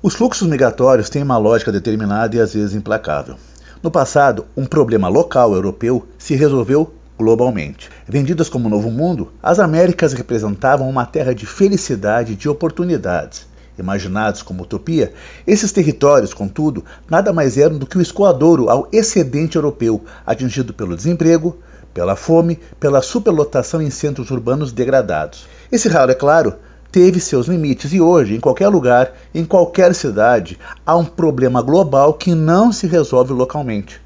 Os fluxos migratórios têm uma lógica determinada e às vezes implacável. No passado, um problema local europeu se resolveu globalmente. Vendidas como Novo Mundo, as Américas representavam uma terra de felicidade e de oportunidades. Imaginados como utopia, esses territórios, contudo, nada mais eram do que o escoadouro ao excedente europeu, atingido pelo desemprego, pela fome, pela superlotação em centros urbanos degradados. Esse raro, é claro, teve seus limites e hoje, em qualquer lugar, em qualquer cidade, há um problema global que não se resolve localmente.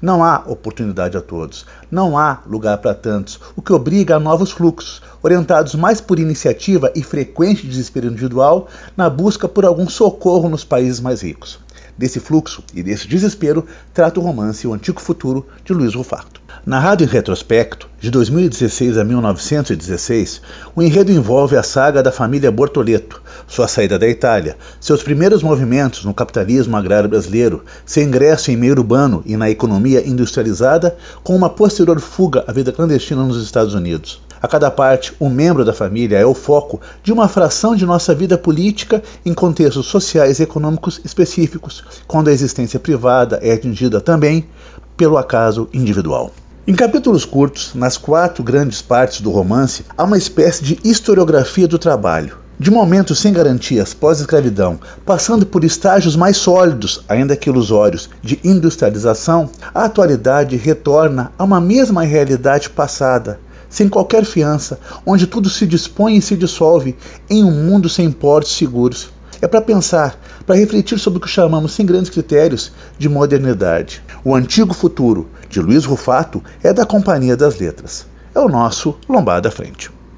Não há oportunidade a todos, não há lugar para tantos, o que obriga a novos fluxos, orientados mais por iniciativa e frequente desespero individual na busca por algum socorro nos países mais ricos. Desse fluxo e desse desespero trata o romance O Antigo Futuro de Luiz Rufato. Narrado em retrospecto, de 2016 a 1916, o enredo envolve a saga da família Bortoleto, sua saída da Itália, seus primeiros movimentos no capitalismo agrário brasileiro, seu ingresso em meio urbano e na economia industrializada, com uma posterior fuga à vida clandestina nos Estados Unidos. A cada parte, um membro da família é o foco de uma fração de nossa vida política em contextos sociais e econômicos específicos, quando a existência privada é atingida também pelo acaso individual. Em capítulos curtos, nas quatro grandes partes do romance, há uma espécie de historiografia do trabalho. De momentos sem garantias pós-escravidão, passando por estágios mais sólidos, ainda que ilusórios, de industrialização, a atualidade retorna a uma mesma realidade passada, sem qualquer fiança, onde tudo se dispõe e se dissolve em um mundo sem portos seguros. É para pensar, para refletir sobre o que chamamos, sem grandes critérios, de modernidade. O Antigo Futuro, de Luiz Rufato, é da Companhia das Letras. É o nosso Lombada Frente.